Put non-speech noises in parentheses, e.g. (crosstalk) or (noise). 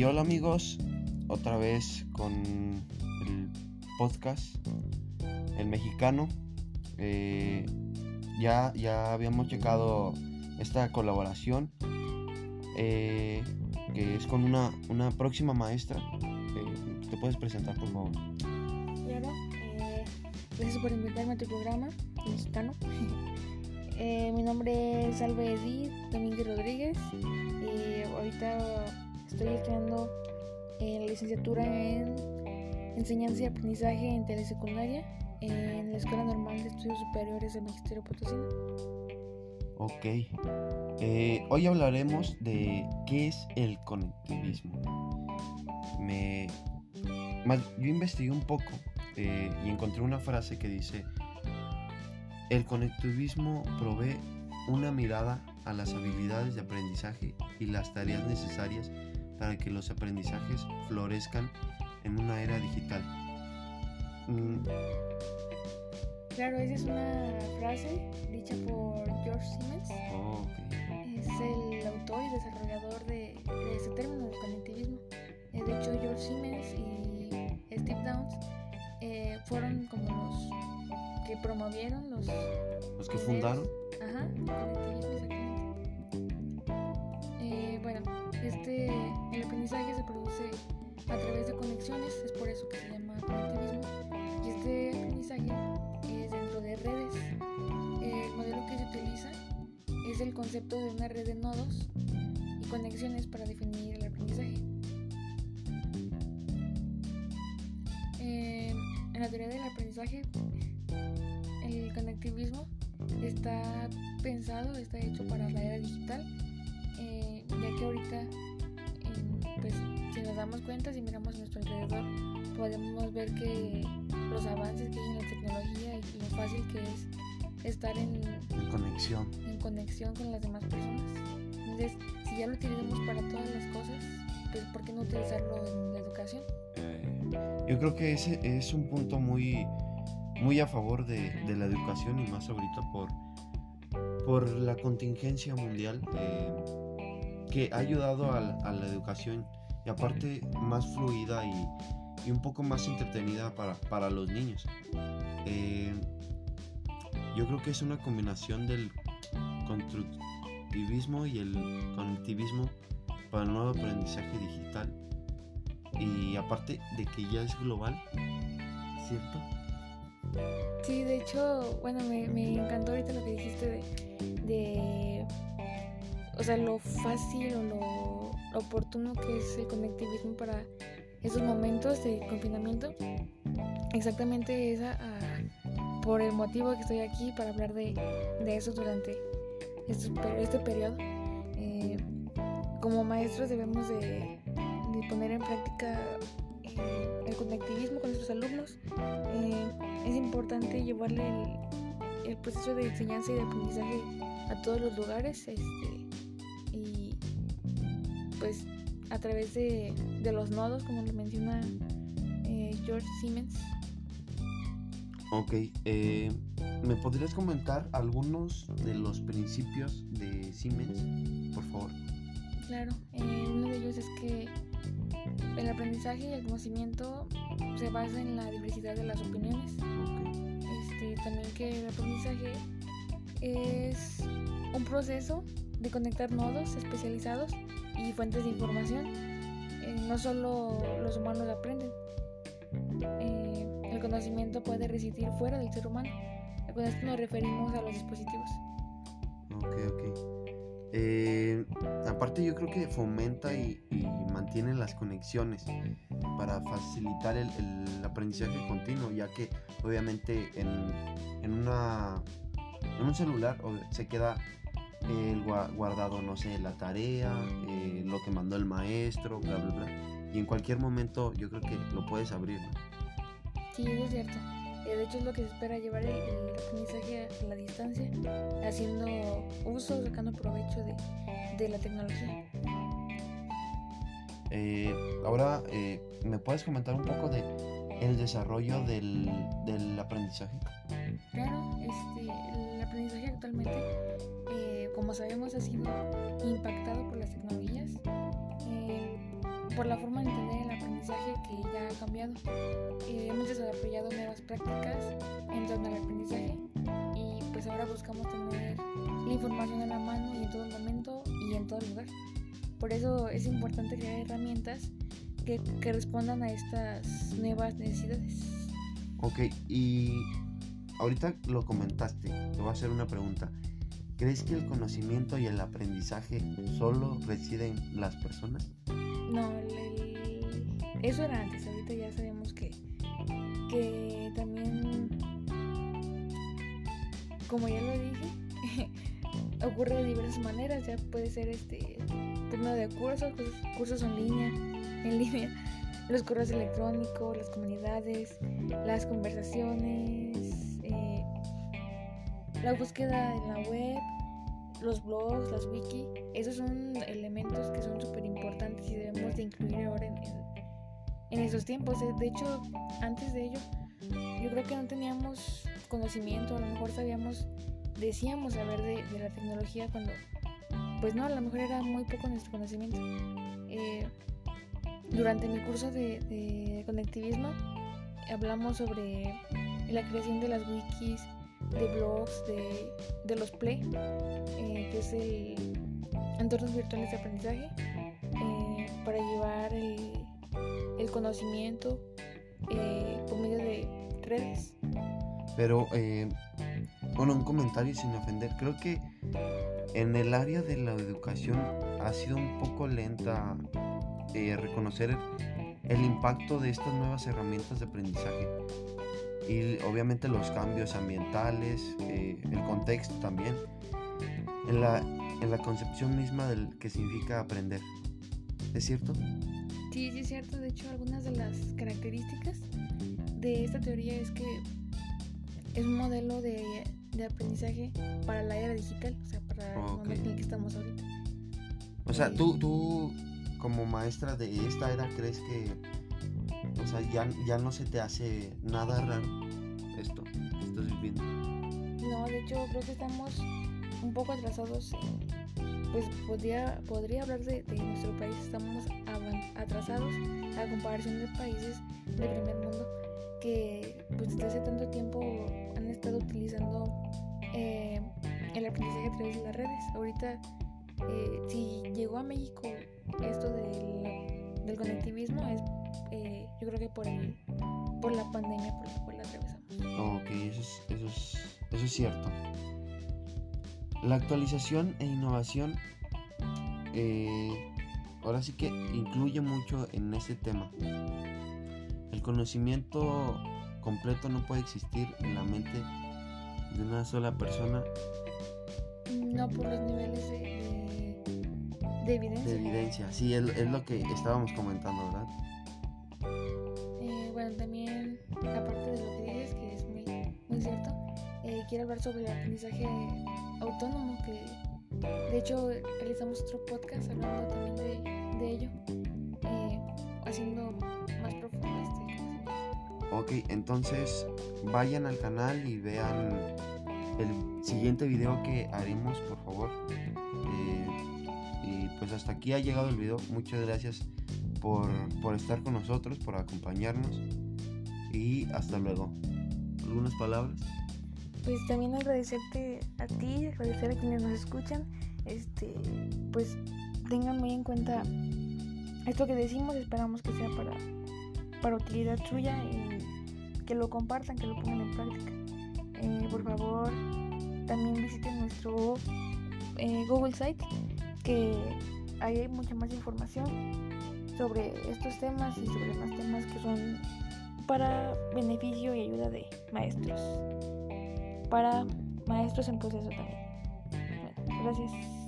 Y hola amigos, otra vez con el podcast El Mexicano. Eh, ya, ya habíamos checado esta colaboración eh, que es con una, una próxima maestra. Eh, ¿Te puedes presentar por favor? Claro, gracias por invitarme a tu programa, El Mexicano. (laughs) Mi nombre es Alba Edith Domínguez Rodríguez. y ahorita estoy estudiando la licenciatura en enseñanza y aprendizaje en telesecundaria en la Escuela Normal de Estudios Superiores del Magisterio Potosino. Ok. Eh, hoy hablaremos de qué es el conectivismo. Me, yo investigué un poco eh, y encontré una frase que dice, el conectivismo provee una mirada a las habilidades de aprendizaje y las tareas necesarias para que los aprendizajes florezcan en una era digital. Mm, Claro, esa es una frase dicha por George Siemens. oh, ok. Es el autor y desarrollador de, de ese término, el conectivismo. Eh, de hecho, George Siemens y Steve Downes eh, fueron como los que promovieron los... Los que fundaron. Ajá, el conectivismo exactamente. Eh, bueno, este, el aprendizaje se produce a través de conexiones, es por eso que se llama conectivismo. Y este aprendizaje es dentro de redes. El modelo que se utiliza es el concepto de una red de nodos y conexiones para definir el aprendizaje. En la teoría del aprendizaje, el conectivismo está pensado, está hecho para la era digital, eh, ya que ahorita, pues, si nos damos cuenta, si miramos a nuestro alrededor, podemos ver que los avances que hay en la tecnología y lo fácil que es estar en, En conexión. en conexión con las demás personas. Entonces, si ya lo utilizamos para todas las cosas, pues ¿por qué no utilizarlo en la educación? Eh, yo creo que ese es un punto muy, muy a favor de, de la educación y más ahorita por, por la contingencia mundial eh, que ha ayudado a, la- a la educación y aparte más fluida y, y un poco más entretenida para, para los niños. Eh, yo creo que es una combinación del constructivismo y el conectivismo para el nuevo aprendizaje digital y aparte de que ya es global, ¿cierto? Sí, de hecho, bueno, me, me encantó ahorita lo que dijiste de, o sea, lo fácil o lo, oportuno que es el conectivismo para esos momentos de confinamiento. Exactamente esa, ah, por el motivo que estoy aquí para hablar de, de eso durante estos pe- este periodo. Eh, como maestros debemos de, poner en práctica eh, el conectivismo con nuestros alumnos. Eh, es importante llevarle el, el proceso de enseñanza y de aprendizaje a todos los lugares este, pues a través de, de los nodos como lo menciona eh, George Siemens Ok, eh, ¿me podrías comentar algunos de los principios de Siemens, por favor? claro eh, uno de ellos es que el aprendizaje y el conocimiento se basa en la diversidad de las opiniones este, también que el aprendizaje es un proceso de conectar nodos especializados y fuentes de información. Eh, no solo los humanos aprenden. Eh, el conocimiento puede residir fuera del ser humano. Con esto nos referimos a los dispositivos. ok, ok. Eh, aparte yo creo que fomenta y, y mantiene las conexiones para facilitar el, el aprendizaje continuo, ya que obviamente en, en una en un celular se queda el gua- guardado, no sé, la tarea, eh, lo que mandó el maestro, bla, bla, bla. Y en cualquier momento yo creo que lo puedes abrir. Sí, eso es cierto. Eh, de hecho es lo que se espera llevar el, el aprendizaje a la distancia, haciendo uso, sacando provecho de, de la tecnología. Eh, ahora, eh, ¿me puedes comentar un poco de el desarrollo del, del aprendizaje? Claro, este, el aprendizaje actualmente, eh, como sabemos, ha sido impactado por las tecnologías. Eh, por la forma de entender el aprendizaje que ya ha cambiado. Eh, hemos desarrollado nuevas prácticas en torno al aprendizaje y pues ahora buscamos tener la información en la mano y en todo momento y en todo lugar. Por eso es importante crear herramientas que, que respondan a estas nuevas necesidades. Ok, y ahorita lo comentaste, te voy a hacer una pregunta. ¿Crees que el conocimiento y el aprendizaje solo residen en las personas? No, eso era antes, ahorita ya sabemos que, que también, como ya lo dije, (laughs) ocurre de diversas maneras, ya puede ser este turno de cursos, cursos en línea, (laughs) en línea, los correos electrónicos, las comunidades, las conversaciones, la búsqueda en la web, los blogs, las wiki, esos son elementos que son súper importantes y debemos de incluir ahora en, en, esos tiempos. De hecho, antes de ello, yo creo que no teníamos conocimiento, a lo mejor sabíamos, decíamos saber de, de la tecnología cuando, pues no, a lo mejor era muy poco nuestro conocimiento. Eh, durante mi curso de, de conectivismo hablamos sobre la creación de las wikis, de blogs, de, de los Play, eh, que es el entornos virtuales de aprendizaje, eh, para llevar el, el conocimiento eh, por medio de redes. Pero, bueno, un comentario sin ofender. Creo que en el área de la educación ha sido un poco lenta reconocer el impacto de estas nuevas herramientas de aprendizaje y obviamente los cambios ambientales, eh, el contexto también, en la, en la concepción misma del que significa aprender. ¿Es cierto? Sí, sí es cierto. De hecho, algunas de las características de esta teoría es que es un modelo de, de aprendizaje para la era digital, o sea, para el momento en el que estamos ahorita. O sea, tú, tú como maestra de esta era crees que o sea, ya, ya no se te hace nada raro No, de hecho creo que estamos un poco atrasados. pues podría, podría hablar de, nuestro país, estamos atrasados a comparación de países de primer mundo que pues desde hace tanto tiempo han estado utilizando eh, el aprendizaje a través de las redes. Ahorita, eh, si llegó a México esto del, del conectivismo, es eh, yo creo que por, el, por la pandemia por la cual. Ok, eso es, eso, es, eso es cierto. La actualización e innovación eh, ahora sí que incluye mucho en ese tema. El conocimiento completo no puede existir en la mente de una sola persona. No por los niveles de, de, evidencia. De evidencia, sí, es, es, lo que estábamos comentando, quiero hablar sobre el aprendizaje autónomo, que de hecho realizamos otro podcast hablando también de, de ello, eh, haciendo más profundo este. Ok, entonces vayan al canal y vean el siguiente video que haremos, por favor. Eh, y pues hasta aquí ha llegado el video. Muchas gracias por, por estar con nosotros, por acompañarnos. Y hasta luego. ¿Algunas palabras? Pues también agradecerte a ti, agradecer a quienes nos escuchan, este, pues tengan muy en cuenta esto que decimos, esperamos que sea para, para utilidad suya y que lo compartan, que lo pongan en práctica. Eh, por favor, también visiten nuestro eh, Google Site, que ahí hay mucha más información sobre estos temas y sobre más temas que son para beneficio y ayuda de maestros para maestros en proceso también. Gracias.